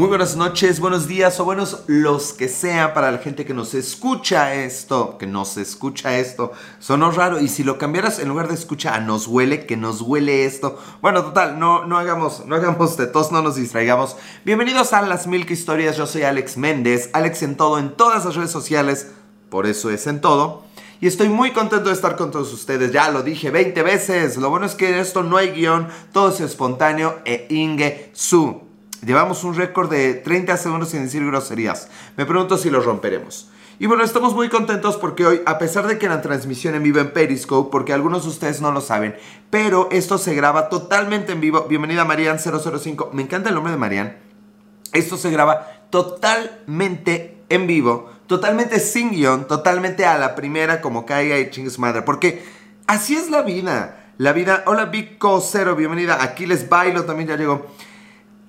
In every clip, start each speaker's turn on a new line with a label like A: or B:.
A: Muy buenas noches, buenos días o buenos los que sea para la gente que nos escucha esto, que nos escucha esto. Sonó raro y si lo cambiaras en lugar de escucha a nos huele, que nos huele esto. Bueno, total, no, no hagamos, no hagamos de tos, no nos distraigamos. Bienvenidos a Las Milk Historias, yo soy Alex Méndez, Alex en todo, en todas las redes sociales, por eso es en todo. Y estoy muy contento de estar con todos ustedes. Ya lo dije 20 veces. Lo bueno es que en esto no hay guion, todo es espontáneo e inge su. Llevamos un récord de 30 segundos sin decir groserías. Me pregunto si lo romperemos. Y bueno, estamos muy contentos porque hoy, a pesar de que la transmisión en vivo en Periscope, porque algunos de ustedes no lo saben, pero esto se graba totalmente en vivo. Bienvenida Marian005. Me encanta el nombre de Marian. Esto se graba totalmente en vivo, totalmente sin guion, totalmente a la primera como caiga y chingue su madre. Porque así es la vida. La vida. Hola, Vico Cero, bienvenida. Aquí les bailo, también ya llegó.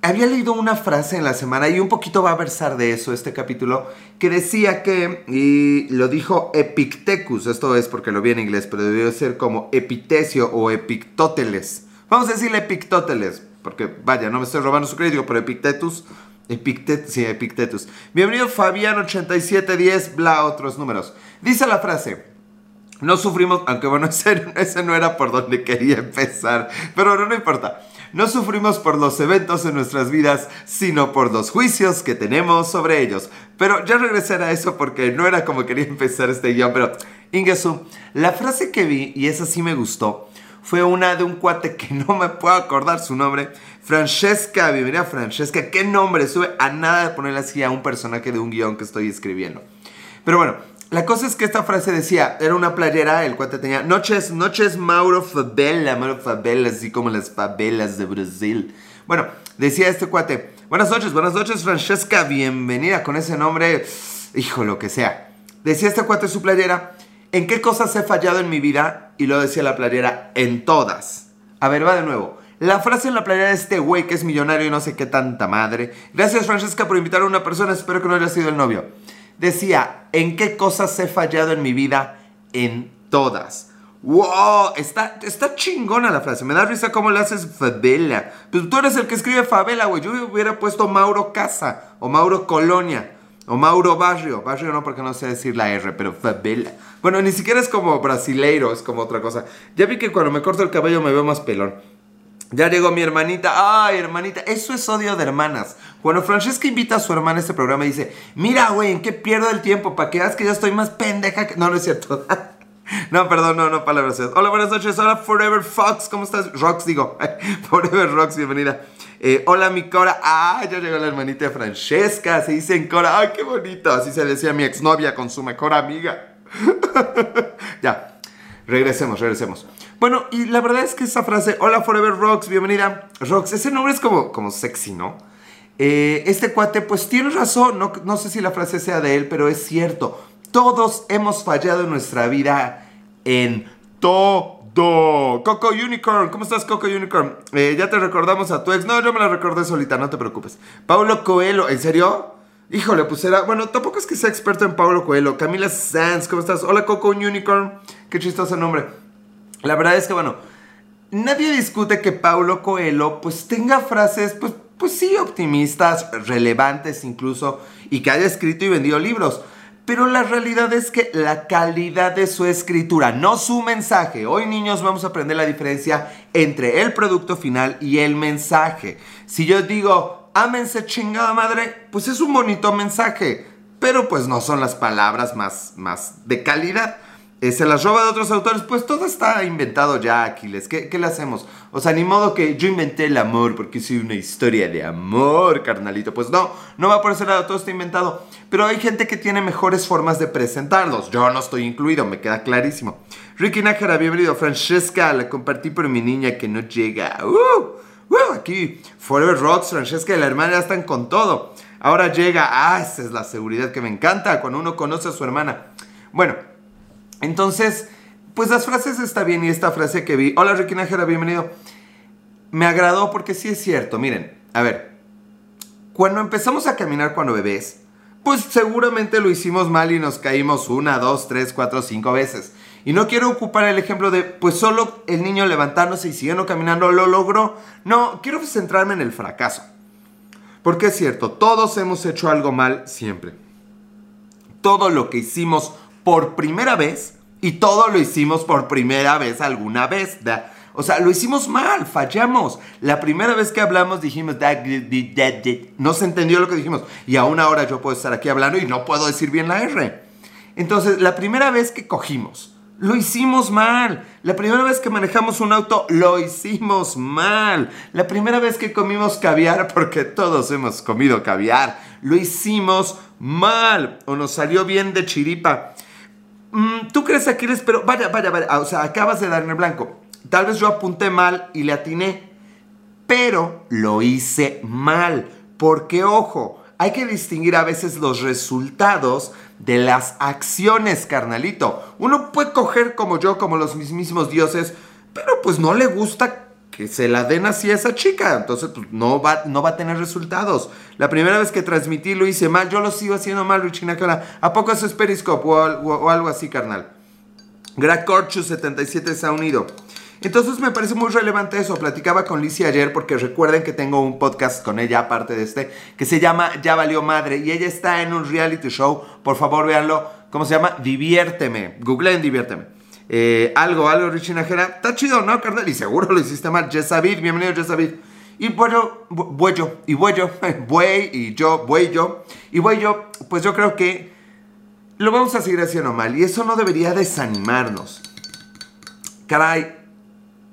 A: Había leído una frase en la semana y un poquito va a versar de eso este capítulo, que decía que, y lo dijo Epictetus, esto es porque lo vi en inglés, pero debió ser como Epitecio o Epictóteles. Vamos a decirle Epictóteles, porque vaya, no me estoy robando su crédito, pero Epictetus, Epictetus, sí, Epictetus. Bienvenido Fabián8710, bla, otros números. Dice la frase, no sufrimos, aunque bueno, ese, ese no era por donde quería empezar, pero no, no importa. No sufrimos por los eventos en nuestras vidas, sino por los juicios que tenemos sobre ellos. Pero ya regresaré a eso porque no era como quería empezar este guion, pero Ingesu, la frase que vi, y esa sí me gustó, fue una de un cuate que no me puedo acordar su nombre, Francesca, bienvenida Francesca, qué nombre, sube a nada de ponerle así a un personaje de un guion que estoy escribiendo. Pero bueno, la cosa es que esta frase decía, era una playera, el cuate tenía noches, noches Mauro Favela, Mauro Favela, así como las favelas de Brasil. Bueno, decía este cuate, buenas noches, buenas noches Francesca, bienvenida con ese nombre, hijo, lo que sea. Decía este cuate su playera, ¿en qué cosas he fallado en mi vida? Y lo decía la playera, en todas. A ver, va de nuevo. La frase en la playera de este güey que es millonario y no sé qué tanta madre. Gracias Francesca por invitar a una persona, espero que no haya sido el novio decía, ¿en qué cosas he fallado en mi vida? En todas. ¡Wow! Está, está chingona la frase. Me da risa cómo le haces favela. Pues tú eres el que escribe favela, güey. Yo hubiera puesto Mauro Casa, o Mauro Colonia, o Mauro Barrio. Barrio no porque no sé decir la R, pero favela. Bueno, ni siquiera es como brasileiro, es como otra cosa. Ya vi que cuando me corto el cabello me veo más pelón. Ya llegó mi hermanita. Ay, hermanita, eso es odio de hermanas. Cuando Francesca invita a su hermana a este programa y dice, mira, güey, ¿en qué pierdo el tiempo? Para que veas que yo estoy más pendeja que... No, no es cierto. no, perdón, no, no, palabras. Hola, buenas noches. Hola, Forever Fox. ¿Cómo estás? Rox, digo. Forever Rox, bienvenida. Eh, hola, mi Cora. Ah, ya llegó la hermanita de Francesca. Se dice en Cora. Ay, qué bonito. Así se decía mi exnovia con su mejor amiga. ya. Regresemos, regresemos. Bueno, y la verdad es que esa frase, hola Forever Rocks, bienvenida. Rocks, ese nombre es como, como sexy, ¿no? Eh, este cuate, pues tiene razón, no, no sé si la frase sea de él, pero es cierto. Todos hemos fallado en nuestra vida en todo. Coco Unicorn, ¿cómo estás, Coco Unicorn? Eh, ya te recordamos a tu ex. No, yo me la recordé solita, no te preocupes. Paulo Coelho, ¿en serio? Híjole, pues era. Bueno, tampoco es que sea experto en Paulo Coelho. Camila Sanz, ¿cómo estás? Hola, Coco Unicorn. Qué chistoso nombre. La verdad es que, bueno, nadie discute que Paulo Coelho pues tenga frases, pues, pues sí, optimistas, relevantes incluso, y que haya escrito y vendido libros. Pero la realidad es que la calidad de su escritura, no su mensaje. Hoy niños vamos a aprender la diferencia entre el producto final y el mensaje. Si yo digo, ámense chingada madre, pues es un bonito mensaje. Pero pues no son las palabras más, más de calidad. Eh, se las roba de otros autores, pues todo está inventado ya, Aquiles. ¿Qué, ¿Qué, le hacemos? O sea, ni modo que yo inventé el amor porque soy una historia de amor, carnalito. Pues no, no va por ese lado, todo está inventado. Pero hay gente que tiene mejores formas de presentarlos. Yo no estoy incluido, me queda clarísimo. Ricky Nájera, bienvenido. Francesca, la compartí por mi niña que no llega. ¡Uh! ¡Uh! Aquí, Forever Rocks, Francesca y la hermana están con todo. Ahora llega, ah, esa es la seguridad que me encanta cuando uno conoce a su hermana. Bueno, entonces, pues las frases está bien y esta frase que vi, hola Ricky Nájera, bienvenido, me agradó porque sí es cierto, miren, a ver, cuando empezamos a caminar cuando bebés, pues seguramente lo hicimos mal y nos caímos una, dos, tres, cuatro, cinco veces. Y no quiero ocupar el ejemplo de, pues solo el niño levantándose y siguiendo caminando lo logró. No, quiero centrarme en el fracaso. Porque es cierto, todos hemos hecho algo mal siempre. Todo lo que hicimos por primera vez y todo lo hicimos por primera vez alguna vez. O sea, lo hicimos mal, fallamos. La primera vez que hablamos dijimos, no se entendió lo que dijimos. Y aún ahora yo puedo estar aquí hablando y no puedo decir bien la R. Entonces, la primera vez que cogimos, lo hicimos mal. La primera vez que manejamos un auto, lo hicimos mal. La primera vez que comimos caviar, porque todos hemos comido caviar, lo hicimos mal. O nos salió bien de chiripa. Mm, ¿Tú crees, Aquiles? Pero vaya, vaya, vaya. O sea, acabas de darme blanco. Tal vez yo apunté mal y le atiné. Pero lo hice mal. Porque, ojo, hay que distinguir a veces los resultados de las acciones, carnalito. Uno puede coger como yo, como los mismísimos dioses, pero pues no le gusta que se la den así a esa chica. Entonces, pues, no va, no va a tener resultados. La primera vez que transmití lo hice mal, yo lo sigo haciendo mal, Richina ¿A poco eso es Periscope o, o algo así, carnal? Greg Corchus 77 se ha unido. Entonces me parece muy relevante eso. Platicaba con Lizzie ayer porque recuerden que tengo un podcast con ella aparte de este que se llama Ya valió madre y ella está en un reality show. Por favor, véanlo. ¿Cómo se llama? Diviérteme. Googleen Diviérteme. Eh, algo, algo, Richie Najera. Está chido, ¿no, carnal? Y seguro lo hiciste mal. Yesavid, bienvenido, Yesavid. Y bueno, bueyo, y bueyo, buey, y yo, buey yo. Y buey yo, pues yo creo que lo vamos a seguir haciendo mal. Y eso no debería desanimarnos. Caray,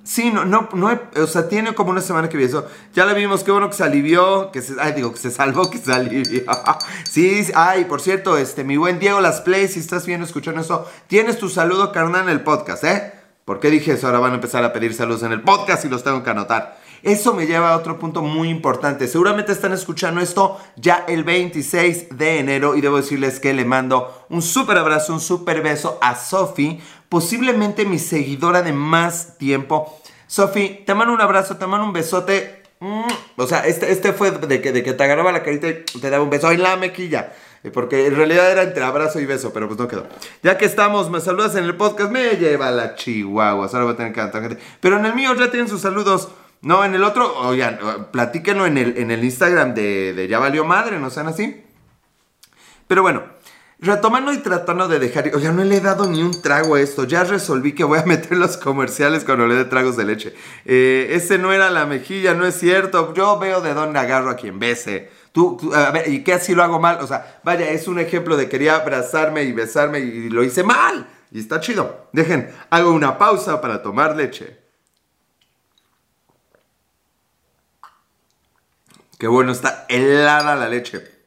A: Sí, no, no, no, o sea, tiene como una semana que vi eso. Ya la vimos, qué bueno que se alivió, que se, ay, digo, que se salvó, que se alivió. sí, ay, por cierto, este, mi buen Diego Las Play, si estás viendo, escuchando eso, tienes tu saludo, carnal, en el podcast, ¿eh? ¿Por qué dije eso? Ahora van a empezar a pedir saludos en el podcast y los tengo que anotar. Eso me lleva a otro punto muy importante. Seguramente están escuchando esto ya el 26 de enero y debo decirles que le mando un súper abrazo, un súper beso a Sofi, posiblemente mi seguidora de más tiempo. Sofi, te mando un abrazo, te mando un besote. Mm, o sea, este, este fue de que, de que te agarraba la carita y te daba un beso en la mequilla. Eh, porque en realidad era entre abrazo y beso, pero pues no quedó. Ya que estamos, me saludas en el podcast, me lleva la chihuahua. Ahora voy a tener que cantar. Pero en el mío ya tienen sus saludos. No, en el otro, oigan, platíquenlo en el, en el Instagram de, de Ya Valió Madre, no sean así. Pero bueno, retomando y tratando de dejar, oigan, no le he dado ni un trago a esto, ya resolví que voy a meter los comerciales cuando le dé tragos de leche. Eh, ese no era la mejilla, no es cierto, yo veo de dónde agarro a quien bese. Tú, a ver, ¿y qué así lo hago mal? O sea, vaya, es un ejemplo de quería abrazarme y besarme y lo hice mal. Y está chido. Dejen, hago una pausa para tomar leche. Qué bueno, está helada la leche.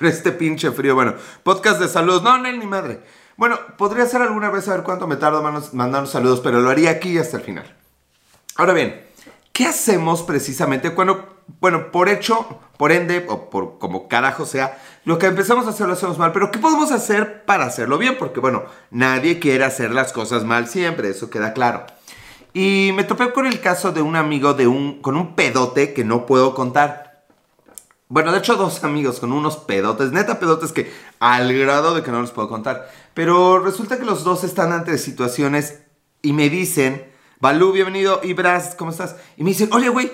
A: Este pinche frío. Bueno, podcast de saludos. No, no, ni madre. Bueno, podría hacer alguna vez a ver cuánto me tardo mandando saludos, pero lo haría aquí hasta el final. Ahora bien, ¿qué hacemos precisamente cuando, bueno, por hecho, por ende, o por como carajo sea, lo que empezamos a hacer lo hacemos mal, pero ¿qué podemos hacer para hacerlo bien? Porque, bueno, nadie quiere hacer las cosas mal siempre, eso queda claro. Y me topé con el caso de un amigo de un, con un pedote que no puedo contar. Bueno, de hecho, dos amigos con unos pedotes, neta pedotes que al grado de que no les puedo contar. Pero resulta que los dos están ante situaciones y me dicen, Balú, bienvenido, y Bras, ¿cómo estás? Y me dicen, oye, güey,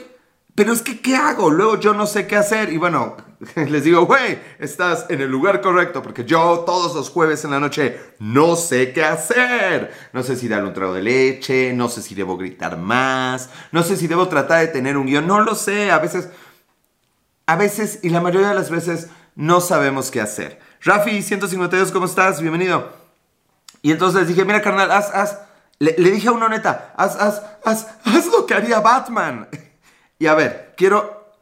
A: pero es que, ¿qué hago? Luego yo no sé qué hacer. Y bueno, les digo, güey, estás en el lugar correcto porque yo todos los jueves en la noche no sé qué hacer. No sé si darle un trago de leche, no sé si debo gritar más, no sé si debo tratar de tener un guion, no lo sé. A veces a veces y la mayoría de las veces no sabemos qué hacer. Rafi, 152, ¿cómo estás? Bienvenido. Y entonces dije, mira, carnal, haz, haz. Le, dije a uno neta, haz, haz, haz, haz lo que haría Batman. Y a ver, quiero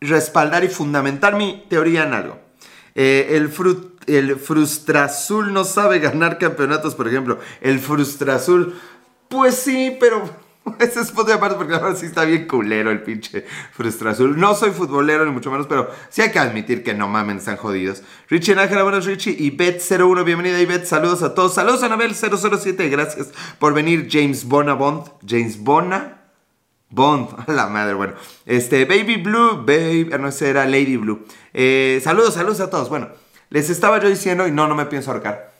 A: respaldar y fundamentar mi teoría en algo. Eh, el, el Frustrazul no sabe ganar campeonatos, por ejemplo. El Frustrazul, pues sí, pero ese es punto de aparte porque ahora sí está bien culero el pinche Frustra Azul. No soy futbolero ni mucho menos, pero sí hay que admitir que no mamen, están jodidos. Richie Nájera, buenos Richie. Y Bet01, bienvenida Ibet, saludos a todos. Saludos a Anabel007, gracias por venir. James Bona Bond. James Bona Bond, a la madre, bueno. Este, Baby Blue, Baby, ah, no sé, era Lady Blue. Eh, saludos, saludos a todos. Bueno, les estaba yo diciendo, y no, no me pienso ahorcar.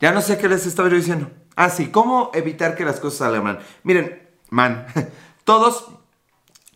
A: Ya no sé qué les estaba yo diciendo. Ah, sí, ¿cómo evitar que las cosas salgan mal? Miren, man, todos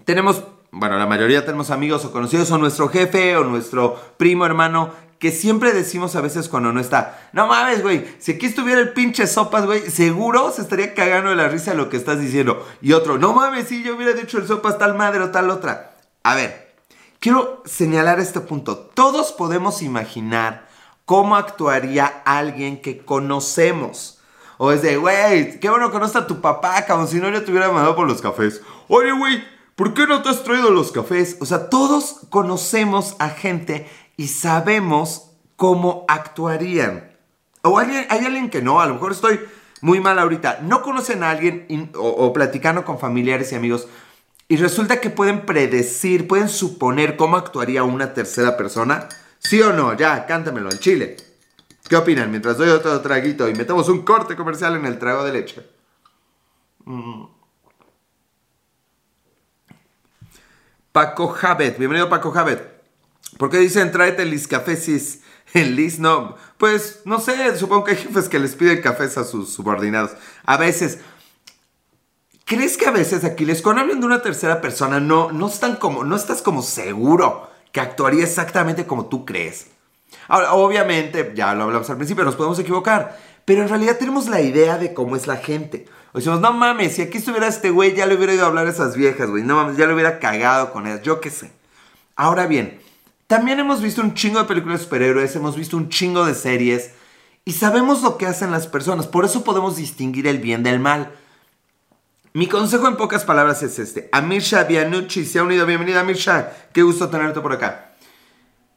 A: tenemos bueno, la mayoría tenemos amigos o conocidos o nuestro jefe o nuestro primo hermano que siempre decimos a veces cuando no está, no mames, güey, si aquí estuviera el pinche sopas, güey, seguro se estaría cagando de la risa lo que estás diciendo. Y otro, no mames, si yo hubiera dicho el sopas tal madre o tal otra. A ver, quiero señalar este punto. Todos podemos imaginar cómo actuaría alguien que conocemos. O es de, güey, qué bueno que no está tu papá, como si no yo te hubiera mandado por los cafés. Oye, güey, ¿por qué no te has traído los cafés? O sea, todos conocemos a gente y sabemos cómo actuarían. O hay, hay alguien que no, a lo mejor estoy muy mal ahorita. No conocen a alguien o, o platicando con familiares y amigos y resulta que pueden predecir, pueden suponer cómo actuaría una tercera persona. ¿Sí o no? Ya, cántamelo en Chile. ¿Qué opinan? Mientras doy otro traguito y metemos un corte comercial en el trago de leche. Mm. Paco Javet, bienvenido Paco Javet. ¿Por qué dicen tráete Liz Cafesis? El Liz no. Pues no sé, supongo que hay jefes que les piden cafés a sus subordinados. A veces. ¿Crees que a veces, Aquiles, cuando hablan de una tercera persona, no, no, están como, no estás como seguro que actuaría exactamente como tú crees? Obviamente, ya lo hablamos al principio, nos podemos equivocar, pero en realidad tenemos la idea de cómo es la gente. O decimos, no mames, si aquí estuviera este güey, ya le hubiera ido a hablar a esas viejas, güey. No mames, ya le hubiera cagado con ellas, yo qué sé. Ahora bien, también hemos visto un chingo de películas de superhéroes, hemos visto un chingo de series y sabemos lo que hacen las personas. Por eso podemos distinguir el bien del mal. Mi consejo en pocas palabras es este. Amirsha Bianucci se ha unido. Bienvenida, Amirsha. Qué gusto tenerte por acá.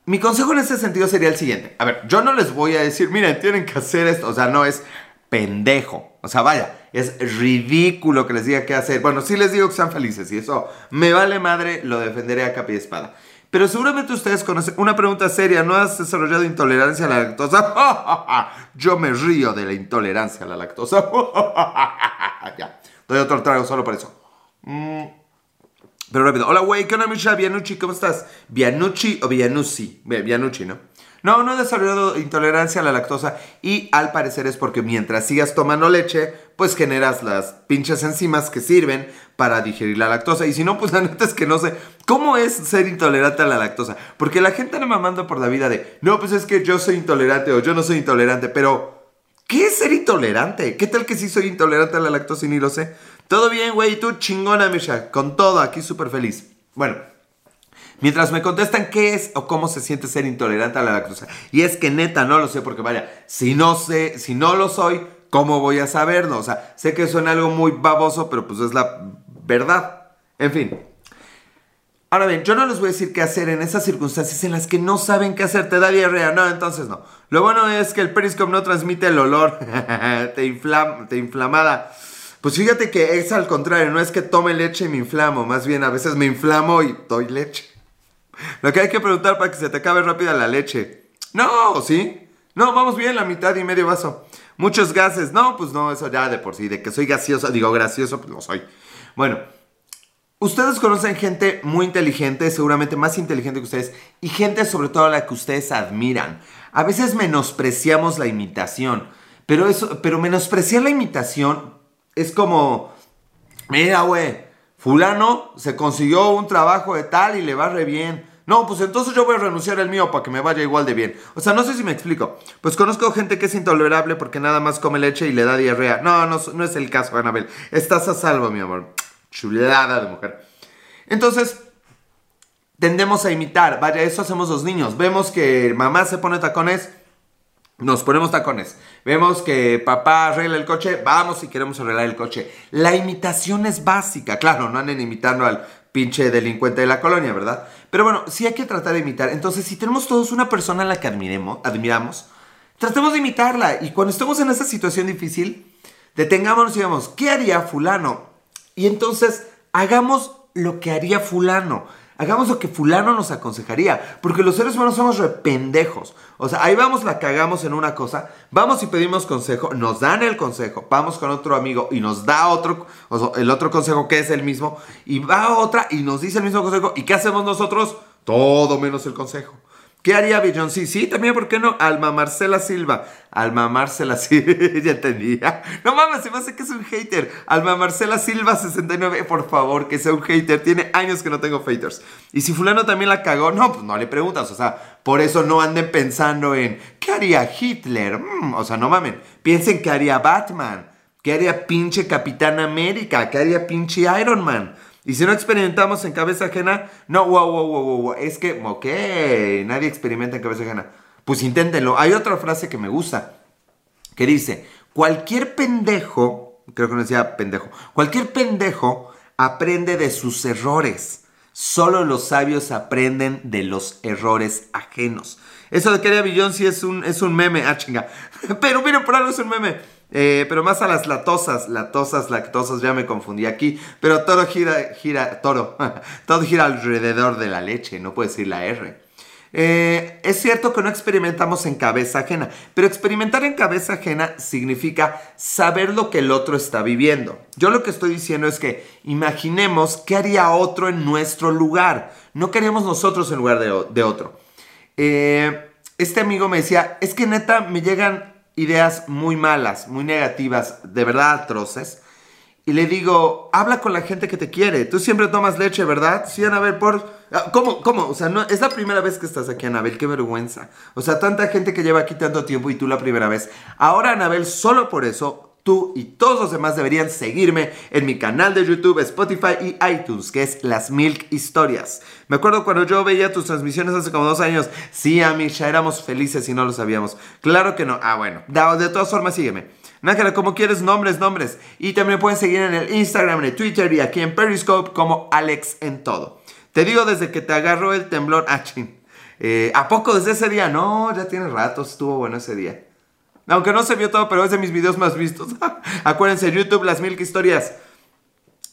A: Mi consejo en ese sentido sería el siguiente. A ver, yo no les voy a decir, miren, tienen que hacer esto. O sea, no es pendejo. O sea, vaya, es ridículo que les diga qué hacer. Bueno, sí les digo que sean felices y eso me vale madre, lo defenderé a capa y espada. Pero seguramente ustedes conocen una pregunta seria, ¿no has desarrollado intolerancia a la lactosa? Yo me río de la intolerancia a la lactosa. ya, doy otro trago solo por eso. Pero rápido. Hola, güey, ¿qué onda, Misha? Bianucci, ¿cómo estás? ¿Bianucci o Bianucci? Bianucci, ¿no? No, no he desarrollado intolerancia a la lactosa y al parecer es porque mientras sigas tomando leche, pues generas las pinches enzimas que sirven para digerir la lactosa. Y si no, pues la neta es que no sé cómo es ser intolerante a la lactosa. Porque la gente no me manda por la vida de, no, pues es que yo soy intolerante o yo no soy intolerante, pero... ¿Qué es ser intolerante? ¿Qué tal que sí soy intolerante a la lactosa y ni lo sé? Todo bien, güey, tú chingona, Misha. Con todo, aquí súper feliz. Bueno, Mientras me contestan qué es o cómo se siente ser intolerante a la lactosa. Y es que neta no lo sé porque vaya, si no sé, si no lo soy, ¿cómo voy a saberlo? O sea, sé que suena algo muy baboso, pero pues es la verdad. En fin. Ahora bien, yo no les voy a decir qué hacer en esas circunstancias en las que no saben qué hacer. ¿Te da diarrea? No, entonces no. Lo bueno es que el Periscope no transmite el olor. te, inflam te inflamada. Pues fíjate que es al contrario, no es que tome leche y me inflamo, más bien a veces me inflamo y doy leche. Lo que hay que preguntar para que se te acabe rápida la leche. No, ¿sí? No, vamos bien, la mitad y medio vaso. Muchos gases. No, pues no, eso ya de por sí. De que soy gaseoso, digo gracioso, pues no soy. Bueno, ustedes conocen gente muy inteligente, seguramente más inteligente que ustedes, y gente sobre todo a la que ustedes admiran. A veces menospreciamos la imitación, pero, eso, pero menospreciar la imitación es como, mira, güey, fulano se consiguió un trabajo de tal y le va re bien. No, pues entonces yo voy a renunciar al mío para que me vaya igual de bien. O sea, no sé si me explico. Pues conozco gente que es intolerable porque nada más come leche y le da diarrea. No, no, no es el caso, Anabel. Estás a salvo, mi amor. Chulada de mujer. Entonces, tendemos a imitar. Vaya, eso hacemos los niños. Vemos que mamá se pone tacones, nos ponemos tacones. Vemos que papá arregla el coche, vamos y queremos arreglar el coche. La imitación es básica. Claro, no anden imitando al pinche delincuente de la colonia, ¿verdad? Pero bueno, sí hay que tratar de imitar. Entonces, si tenemos todos una persona a la que admiramos, tratemos de imitarla. Y cuando estemos en esa situación difícil, detengámonos y digamos, ¿qué haría fulano? Y entonces, hagamos lo que haría fulano. Hagamos lo que fulano nos aconsejaría. Porque los seres humanos somos rependejos. O sea, ahí vamos, la cagamos en una cosa. Vamos y pedimos consejo. Nos dan el consejo. Vamos con otro amigo y nos da otro, el otro consejo que es el mismo. Y va otra y nos dice el mismo consejo. ¿Y qué hacemos nosotros? Todo menos el consejo. ¿Qué haría Beyoncé? Sí, también, ¿por qué no? Alma Marcela Silva. Alma Marcela Silva, ya entendía. No mames, se me hace que es un hater. Alma Marcela Silva 69, por favor, que sea un hater. Tiene años que no tengo haters. Y si fulano también la cagó, no, pues no le preguntas. O sea, por eso no anden pensando en, ¿qué haría Hitler? Mm, o sea, no mamen. Piensen qué haría Batman. ¿Qué haría pinche Capitán América? ¿Qué haría pinche Iron Man? Y si no experimentamos en cabeza ajena, no, wow, wow, wow, wow, es que, ok, nadie experimenta en cabeza ajena. Pues inténtenlo. Hay otra frase que me gusta, que dice, cualquier pendejo, creo que no decía pendejo, cualquier pendejo aprende de sus errores. Solo los sabios aprenden de los errores ajenos. Eso de que haría sí es un, es un meme, ah chinga. Pero miren, por algo es un meme. Eh, pero más a las latosas, latosas, lactosas, ya me confundí aquí. Pero todo gira, gira, toro, todo gira alrededor de la leche, no puedo decir la R. Eh, es cierto que no experimentamos en cabeza ajena, pero experimentar en cabeza ajena significa saber lo que el otro está viviendo. Yo lo que estoy diciendo es que imaginemos qué haría otro en nuestro lugar. No queremos nosotros en lugar de, otro. Eh, este amigo me decía, es que neta me llegan ideas muy malas, muy negativas, de verdad atroces. Y le digo, habla con la gente que te quiere. Tú siempre tomas leche, ¿verdad? Sí, Anabel, por... Ah, ¿Cómo? ¿Cómo? O sea, no, es la primera vez que estás aquí, Anabel. Qué vergüenza. O sea, tanta gente que lleva aquí tanto tiempo y tú la primera vez. Ahora, Anabel, solo por eso tú y todos los demás deberían seguirme en mi canal de YouTube, Spotify y iTunes, que es Las Milk Historias. Me acuerdo cuando yo veía tus transmisiones hace como dos años. Sí, Amisha, éramos felices y no lo sabíamos. Claro que no. Ah, bueno. De todas formas, sígueme. Nájera, como quieres, nombres, nombres. Y también me pueden seguir en el Instagram, en el Twitter y aquí en Periscope como Alex en todo. Te digo desde que te agarró el temblor. Ah, eh, ¿A poco desde ese día? No, ya tiene ratos, estuvo bueno ese día. Aunque no se vio todo, pero es de mis videos más vistos. Acuérdense, YouTube, las mil historias.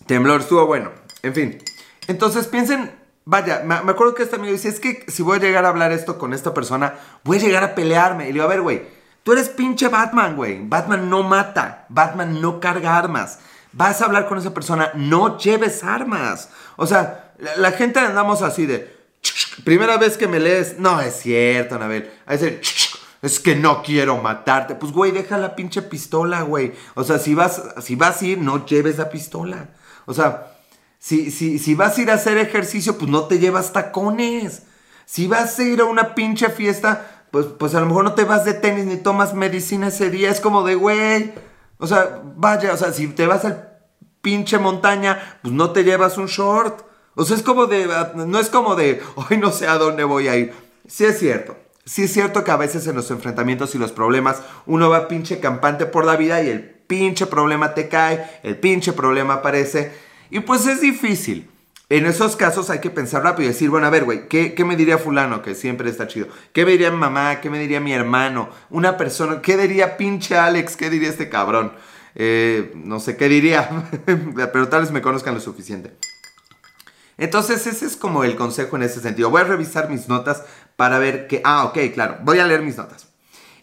A: Temblor, estuvo bueno. En fin. Entonces piensen, vaya, me, acuerdo que este amigo dice, es que si voy a llegar a hablar esto con esta persona, voy a llegar a pelearme. Y le digo, a ver, güey, tú eres pinche Batman, güey. Batman no mata. Batman no carga armas. Vas a hablar con esa persona, no lleves armas. O sea, la, gente andamos así de... Primera vez que me lees, no es cierto, Anabel. A decir, es que no quiero matarte. Pues, güey, deja la pinche pistola, güey. O sea, si vas, si vas a ir, no lleves la pistola. O sea, si, si, si vas a ir a hacer ejercicio, pues no te llevas tacones. Si vas a ir a una pinche fiesta, pues, pues a lo mejor no te vas de tenis ni tomas medicina ese día. Es como de, güey. O sea, vaya, o sea, si te vas al pinche montaña, pues no te llevas un short. O sea, es como de, no es como de, hoy no sé a dónde voy a ir. Sí es cierto. Sí es cierto que a veces en los enfrentamientos y los problemas uno va pinche campante por la vida y el pinche problema te cae, el pinche problema aparece y pues es difícil. En esos casos hay que pensar rápido y decir, bueno, a ver, güey, ¿qué, ¿qué, me diría fulano? Que siempre está chido. ¿Qué me diría mi mamá? ¿Qué me diría mi hermano? Una persona, ¿qué diría pinche Alex? ¿Qué diría este cabrón? Eh, no sé qué diría, pero tal vez me conozcan lo suficiente. Entonces ese es como el consejo en ese sentido. Voy a revisar mis notas para ver que... Ah, ok, claro. Voy a leer mis notas.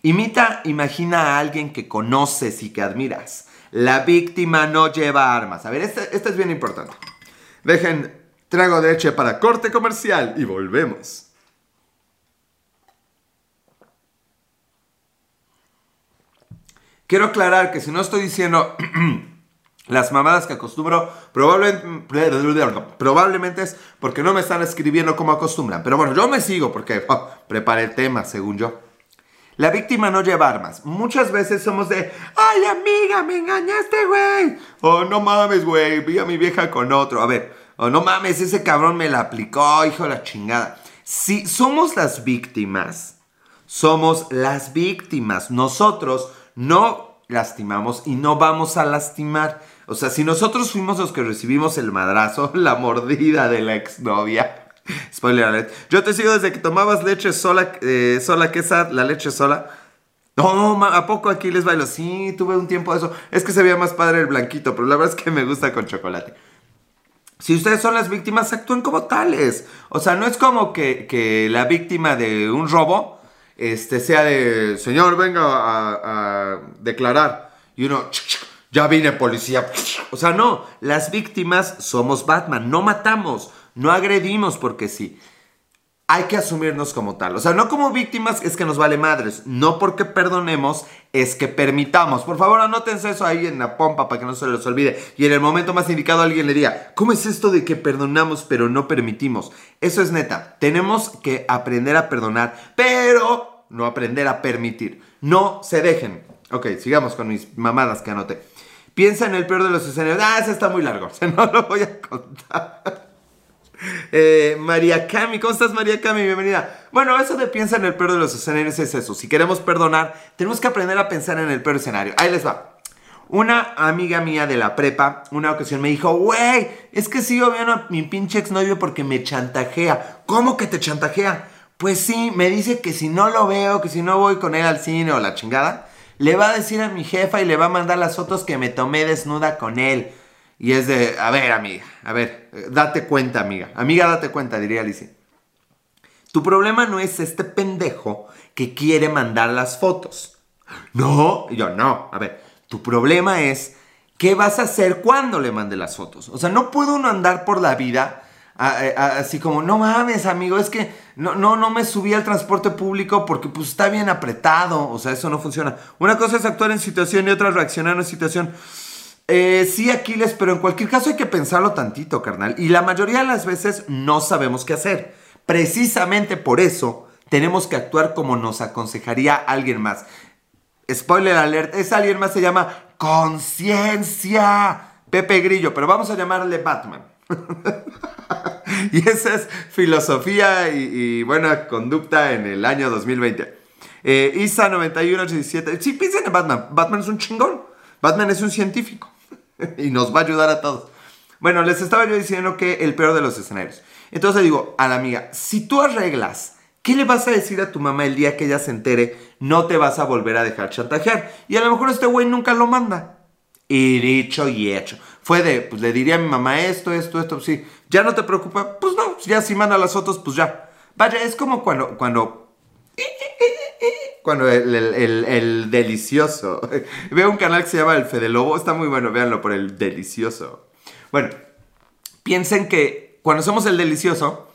A: Imita, imagina a alguien que conoces y que admiras. La víctima no lleva armas. A ver, este, este es bien importante. Dejen, trago de leche para corte comercial y volvemos. Quiero aclarar que si no estoy diciendo las mamadas que acostumbro, probablemente, es porque no me están escribiendo como acostumbran. Pero bueno, yo me sigo porque oh, preparé el tema, según yo. La víctima no lleva armas. Muchas veces somos de, ay amiga, me engañaste, güey. Oh, no mames, güey, vi a mi vieja con otro. A ver, oh, no mames, ese cabrón me la aplicó, hijo de la chingada. Si somos las víctimas, somos las víctimas. Nosotros no lastimamos y no vamos a lastimar. O sea, si nosotros fuimos los que recibimos el madrazo, la mordida de la exnovia. Spoiler alert. Yo te sigo desde que tomabas leche sola, eh, sola, ¿qué es la leche sola? No, ¿a poco aquí les bailo? Sí, tuve un tiempo de eso. Es que se veía más padre el blanquito, pero la verdad es que me gusta con chocolate. Si ustedes son las víctimas, actúen como tales. O sea, no es como que, que la víctima de un robo este, sea de, señor, venga a, declarar. Y uno, ya vine policía. O sea, no, las víctimas somos Batman, no matamos, no agredimos porque sí. hay que asumirnos como tal. O sea, no como víctimas es que nos vale madres. No porque perdonemos es que permitamos. Por favor, anótense eso ahí en la pompa para que no se les olvide. Y en el momento más indicado alguien le diga, ¿cómo es esto de que perdonamos pero no permitimos? Eso es neta. Tenemos que aprender a perdonar, pero no aprender a permitir. No se dejen. Ok, sigamos con mis mamadas que anoté. Piensa en el peor de los escenarios. Ah, ese está muy largo. O sea, no lo voy a contar. Eh, María Cami, ¿cómo estás María Cami? Bienvenida. Bueno, eso de piensa en el peor de los escenarios es eso. Si queremos perdonar, tenemos que aprender a pensar en el peor escenario. Ahí les va. Una amiga mía de la prepa, una ocasión me dijo, güey, es que sigo viendo a mi pinche exnovio porque me chantajea. ¿Cómo que te chantajea? Pues sí, me dice que si no lo veo, que si no voy con él al cine o la chingada, le va a decir a mi jefa y le va a mandar las fotos que me tomé desnuda con él. Y es de, a ver, amiga, a ver, date cuenta, amiga. Amiga, date cuenta, diría Alicia. Tu problema no es este pendejo que quiere mandar las fotos. No, yo no. A ver, tu problema es qué vas a hacer cuando le mande las fotos. O sea, no puedo uno andar por la vida así como, no mames, amigo, es que no, no, no me subí al transporte público porque pues está bien apretado. O sea, eso no funciona. Una cosa es actuar en situación y otra reaccionar en situación. Eh, sí, Aquiles, pero en cualquier caso hay que pensarlo tantito, carnal. Y la mayoría de las veces no sabemos qué hacer. Precisamente por eso tenemos que actuar como nos aconsejaría alguien más. Spoiler alert, ese alguien más se llama conciencia. Pepe Grillo, pero vamos a llamarle Batman. y esa es filosofía y, buena conducta en el año 2020. Eh, ISA 9187. Sí, piensen en Batman. Batman es un chingón. Batman es un científico. y nos va a ayudar a todos. Bueno, les estaba yo diciendo que el peor de los escenarios. Entonces digo a la amiga, si tú arreglas, ¿qué le vas a decir a tu mamá el día que ella se entere? No te vas a volver a dejar chantajear. Y a lo mejor este güey nunca lo manda. Y dicho y hecho. Fue de, pues le diría a mi mamá esto, esto, esto, sí. Ya no te preocupa, pues no, ya si manda las fotos, pues ya. Vaya, es como cuando, cuando cuando el, delicioso. Veo un canal que se llama El Fede Lobo, está muy bueno, véanlo por el delicioso. Bueno, piensen que cuando somos el delicioso,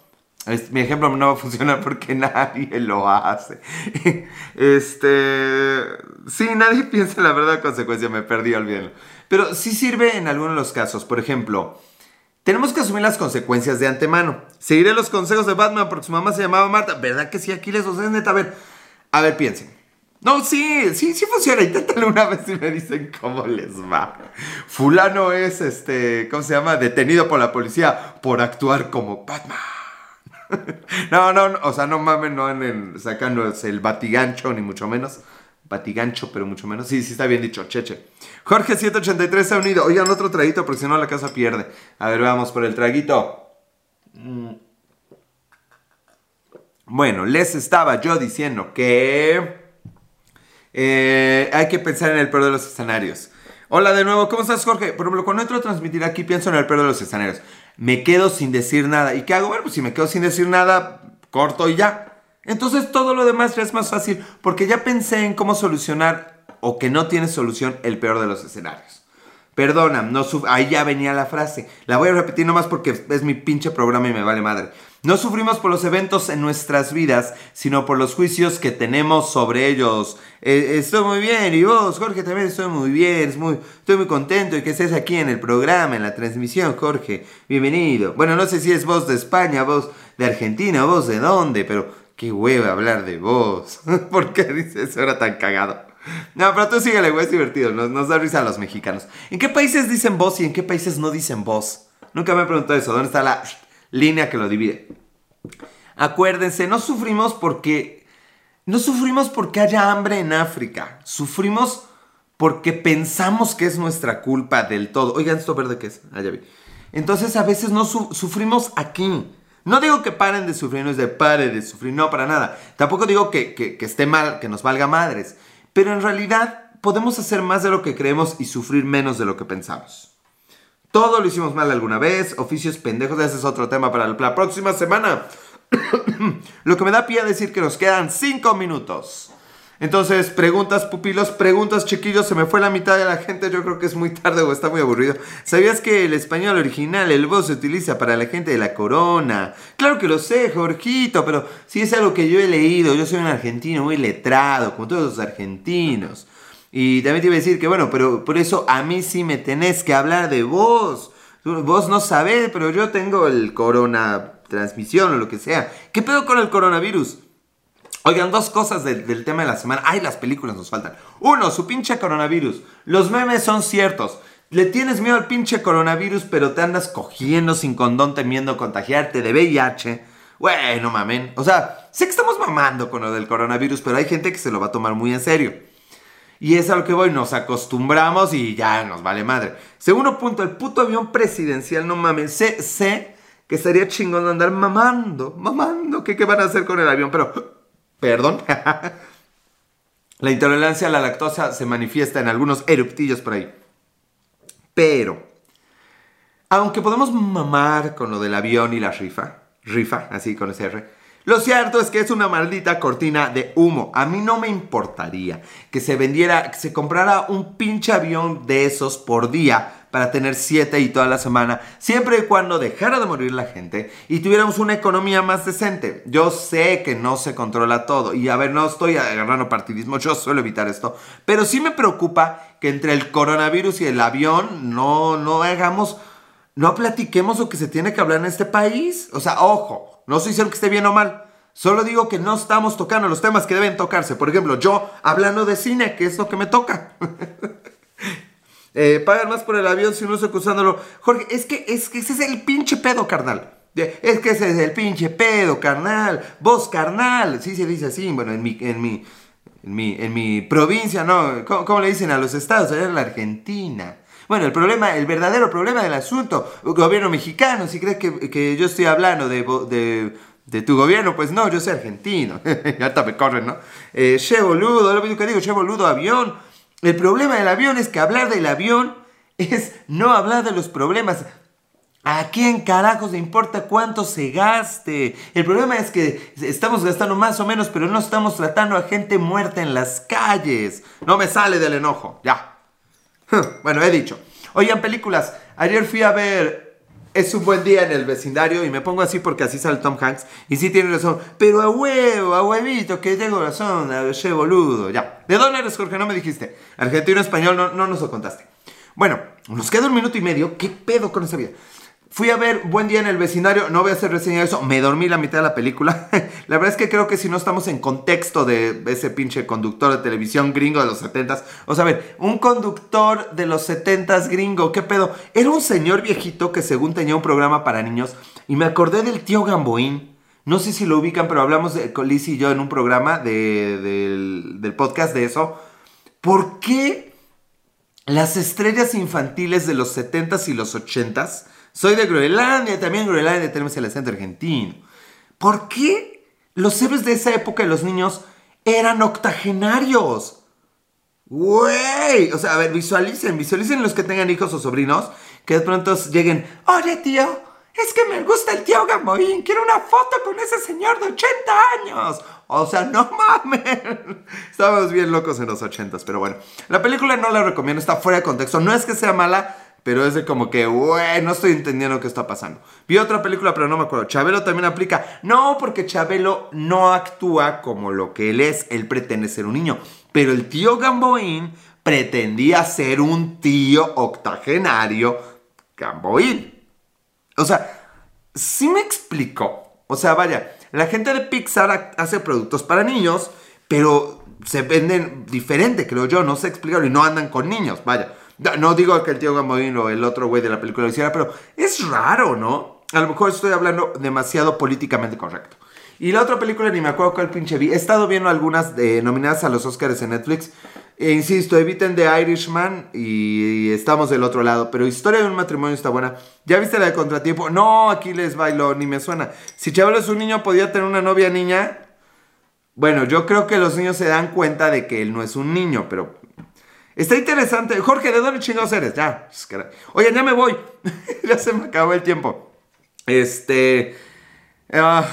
A: mi ejemplo no va a funcionar porque nadie lo hace. Este. Sí, nadie piensa en la verdad consecuencia, me perdí, olvídenlo. Pero sí sirve en algunos de los casos. Por ejemplo, tenemos que asumir las consecuencias de antemano. Seguiré los consejos de Batman porque su mamá se llamaba Marta. ¿Verdad que sí? Aquí les es neta. A ver, a ver, piensen. No, sí, sí, sí funciona. Inténtalo una vez y me dicen cómo les va. Fulano es, este, ¿cómo se llama? Detenido por la policía por actuar como Batman. no, no, o sea, no mames, no en el, sacando el batigancho, ni mucho menos. Batigancho, pero mucho menos. Sí, sí está bien dicho, cheche. Jorge 783 se ha unido. Oigan, otro traguito porque si no la casa pierde. A ver, vamos por el traguito. Mm. Bueno, les estaba yo diciendo que eh, hay que pensar en el peor de los escenarios. Hola de nuevo, ¿cómo estás Jorge? Por ejemplo, cuando entro a transmitir aquí pienso en el peor de los escenarios. Me quedo sin decir nada. ¿Y qué hago? Bueno, pues si me quedo sin decir nada, corto y ya. Entonces todo lo demás ya es más fácil porque ya pensé en cómo solucionar o que no tiene solución el peor de los escenarios. Perdona, no ahí ya venía la frase. La voy a repetir nomás porque es mi pinche programa y me vale madre. No sufrimos por los eventos en nuestras vidas, sino por los juicios que tenemos sobre ellos. Eh, estoy muy bien, y vos, Jorge, también estoy muy bien, estoy muy contento de que estés aquí en el programa, en la transmisión, Jorge. Bienvenido. Bueno, no sé si es vos de España, vos de Argentina, vos de dónde, pero qué hueva hablar de vos. ¿Por qué dices eso era tan cagado? No, pero tú síguele, güey, es divertido, nos, nos da risa a los mexicanos. ¿En qué países dicen vos y en qué países no dicen vos? Nunca me he preguntado eso, ¿dónde está la línea que lo divide. Acuérdense, no sufrimos porque no sufrimos porque haya hambre en África. Sufrimos porque pensamos que es nuestra culpa del todo. Oigan, esto verde qué es. Ah, ya vi. Entonces a veces no sufrimos aquí. No digo que paren de sufrir, no es de pare de sufrir, no, para nada. Tampoco digo que, que esté mal, que nos valga madres. Pero en realidad podemos hacer más de lo que creemos y sufrir menos de lo que pensamos. Todo lo hicimos mal alguna vez, oficios pendejos, ese es otro tema para la próxima semana. lo que me da pie a decir que nos quedan 5 minutos. Entonces, preguntas, pupilos, preguntas, chiquillos. Se me fue la mitad de la gente. Yo creo que es muy tarde o está muy aburrido. ¿Sabías que el español original, el voz, se utiliza para la gente de la corona? Claro que lo sé, Jorgito, pero sí es algo que yo he leído. Yo soy un argentino muy letrado, como todos los argentinos. Y también te iba a decir que, bueno, pero por eso a mí sí me tenés que hablar de vos. Vos no sabés, pero yo tengo el corona transmisión o lo que sea. ¿Qué pedo con el coronavirus? Oigan, dos cosas del, tema de la semana. Ay, las películas nos faltan. Uno, su pinche coronavirus. Los memes son ciertos. Le tienes miedo al pinche coronavirus, pero te andas cogiendo sin condón temiendo contagiarte de VIH. Bueno, mamen. O sea, sé que estamos mamando con lo del coronavirus, pero hay gente que se lo va a tomar muy en serio. Y es a lo que voy, nos acostumbramos y ya nos vale madre. Segundo punto, el puto avión presidencial, no mames. Sé, sé que sería chingón andar mamando, mamando. ¿Qué, qué van a hacer con el avión? Pero Perdón. la intolerancia a la lactosa se manifiesta en algunos eruptillos por ahí. Pero, aunque podemos mamar con lo del avión y la rifa, rifa, así con ese R, lo cierto es que es una maldita cortina de humo. A mí no me importaría que se vendiera, que se comprara un pinche avión de esos por día para tener siete y toda la semana, siempre y cuando dejara de morir la gente y tuviéramos una economía más decente. Yo sé que no se controla todo y a ver, no estoy agarrando partidismo, yo suelo evitar esto, pero sí me preocupa que entre el coronavirus y el avión no, no hagamos, no platiquemos lo que se tiene que hablar en este país. O sea, ojo, no estoy diciendo que esté bien o mal. Solo digo que no estamos tocando los temas que deben tocarse. Por ejemplo, yo hablando de cine, que es lo que me toca. Eh, pagan más por el avión si no estoy acusándolo. Jorge, es que, es que ese es el pinche pedo, carnal. Es que ese es el pinche pedo, carnal. Vos, carnal. Sí se dice así. Bueno, en mi, en mi, en mi, en mi provincia, ¿no? ¿Cómo, le dicen a los estados? Allá la Argentina. Bueno, el problema, el verdadero problema del asunto, gobierno mexicano, si crees que, yo estoy hablando de, de, tu gobierno, pues no, yo soy argentino. ya hasta me corren, ¿no? Eh, che boludo, lo mismo que digo, che boludo, avión. El problema del avión es que hablar del avión es no hablar de los problemas. ¿A quién carajos le importa cuánto se gaste? El problema es que estamos gastando más o menos, pero no estamos tratando a gente muerta en las calles. No me sale del enojo, ya. Bueno, he dicho. Oigan, películas. Ayer fui a ver es un buen día en el vecindario y me pongo así porque así sale Tom Hanks y sí tiene razón, pero a huevo, a huevito, que tengo razón, a che boludo, ya. ¿De dónde eres, Jorge? No me dijiste. Argentino, español, no, no nos lo contaste. Bueno, nos queda un minuto y medio. ¿Qué pedo con esa vida? Fui a ver Buen Día en el Vecindario, no voy a hacer reseña de eso, me dormí la mitad de la película. la verdad es que creo que si no estamos en contexto de ese pinche conductor de televisión gringo de los 70s, o sea, a ver, un conductor de los 70s gringo, ¿qué pedo? Era un señor viejito que según tenía un programa para niños y me acordé del tío Gamboín. No sé si lo ubican, pero hablamos de, con Liz y yo en un programa del, del podcast de eso. ¿Por qué las estrellas infantiles de los 70s y los 80s soy de Groenlandia, también en Groenlandia tenemos el acento argentino. ¿Por qué los héroes de esa época de los niños eran octogenarios? Güey, o sea, a ver, visualicen, visualicen los que tengan hijos o sobrinos que de pronto lleguen, oye tío, es que me gusta el tío Gamboín, quiero una foto con ese señor de 80 años. O sea, no mames. Estábamos bien locos en los 80s, pero bueno. La película no la recomiendo, está fuera de contexto. No es que sea mala, pero es de como que, güey, no estoy entendiendo qué está pasando. Vi otra película, pero no me acuerdo. Chabelo también aplica. No, porque Chabelo no actúa como lo que él es. Él pretende ser un niño. Pero el tío Gamboín pretendía ser un tío octogenario Gamboín. O sea, sí me explicó. O sea, vaya, la gente de Pixar hace productos para niños, pero se venden diferente, creo yo. No sé explicarlo y no andan con niños, vaya. No digo que el tío Gamboín o el otro güey de la película lo hiciera, pero es raro, ¿no? A lo mejor estoy hablando demasiado políticamente correcto. Y la otra película ni me acuerdo cuál pinche vi. He estado viendo algunas nominadas a los Oscars en Netflix. E insisto, eviten The Irishman y, estamos del otro lado. Pero Historia de un matrimonio está buena. ¿Ya viste la de Contratiempo? No, aquí les bailo, ni me suena. Si Chabelo es un niño, podía tener una novia niña. Bueno, yo creo que los niños se dan cuenta de que él no es un niño, pero Está interesante. Jorge, ¿de dónde chingados eres? Ya. Oye, ya me voy. ya se me acabó el tiempo. Este. Ah,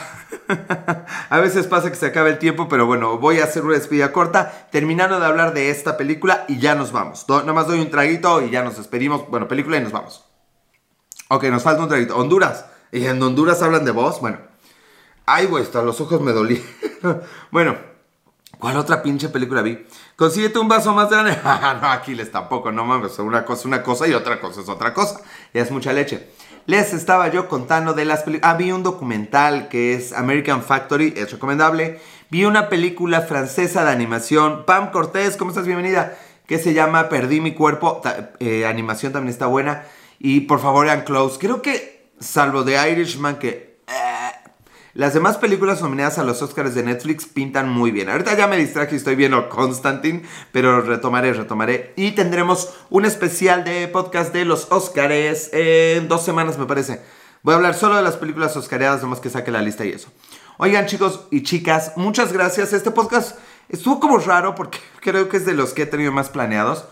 A: a veces pasa que se acaba el tiempo, pero bueno, voy a hacer una despedida corta, terminando de hablar de esta película y ya nos vamos. nada más doy un traguito y ya nos despedimos. Bueno, película y nos vamos. Ok, nos falta un traguito. Honduras. Y en Honduras hablan de vos. Bueno. Ay, güey, hasta los ojos me dolí. bueno, ¿cuál otra pinche película vi? Consíguete un vaso más grande. no, Aquiles tampoco, no mames. Una cosa es una cosa y otra cosa es otra cosa. Ya es mucha leche. Les estaba yo contando de las películas. Ah, vi un documental que es American Factory, es recomendable. Vi una película francesa de animación. Pam Cortés, ¿cómo estás? Bienvenida. Que se llama Perdí mi cuerpo. Eh, animación también está buena. Y por favor, vean Close. Creo que, salvo de Irishman, que las demás películas nominadas a los Oscars de Netflix pintan muy bien. Ahorita ya me distraje y estoy viendo Constantine, pero retomaré, retomaré. Y tendremos un especial de podcast de los Oscars en dos semanas, me parece. Voy a hablar solo de las películas oscareadas, nomás que saque la lista y eso. Oigan, chicos y chicas, muchas gracias. Este podcast estuvo como raro porque creo que es de los que he tenido más planeados.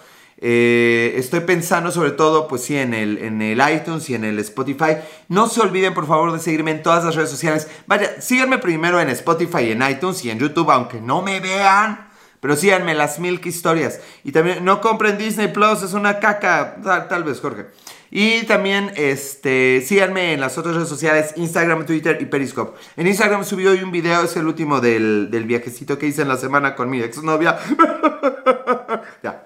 A: Eh, estoy pensando sobre todo, pues sí, en el, en el iTunes y en el Spotify. No se olviden, por favor, de seguirme en todas las redes sociales. Vaya, síganme primero en Spotify, en iTunes y en YouTube, aunque no me vean. Pero síganme las Milk Historias. Y también no compren Disney Plus, es una caca. Tal, vez, Jorge. Y también este, síganme en las otras redes sociales, Instagram, Twitter y Periscope. En Instagram subí hoy un video, es el último del, del viajecito que hice en la semana con mi exnovia. ya,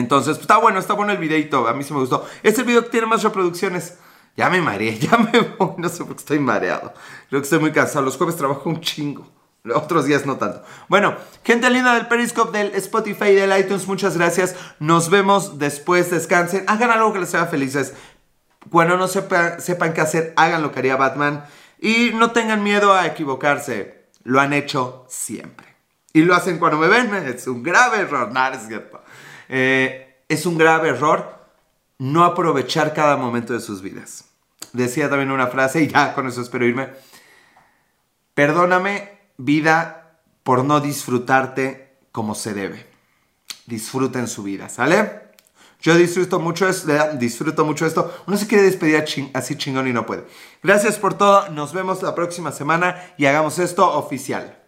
A: entonces, está bueno, está bueno el videito. A mí sí me gustó. Este video tiene más reproducciones. Ya me mareé, ya me voy. No sé por qué estoy mareado. Creo que estoy muy cansado. Los jueves trabajo un chingo. Otros días no tanto. Bueno, gente linda del Periscope, del Spotify del iTunes, muchas gracias. Nos vemos después. Descansen. Hagan algo que les haga felices. Cuando no sepan qué hacer, hagan lo que haría Batman. Y no tengan miedo a equivocarse. Lo han hecho siempre. Y lo hacen cuando me ven. Es un grave error. Nada, es cierto. Eh, es un grave error no aprovechar cada momento de sus vidas. Decía también una frase, y ya con eso espero irme. Perdóname, vida, por no disfrutarte como se debe. Disfruten su vida, ¿sale? Yo disfruto mucho, esto, disfruto mucho esto. Uno se quiere despedir así chingón y no puede. Gracias por todo. Nos vemos la próxima semana y hagamos esto oficial.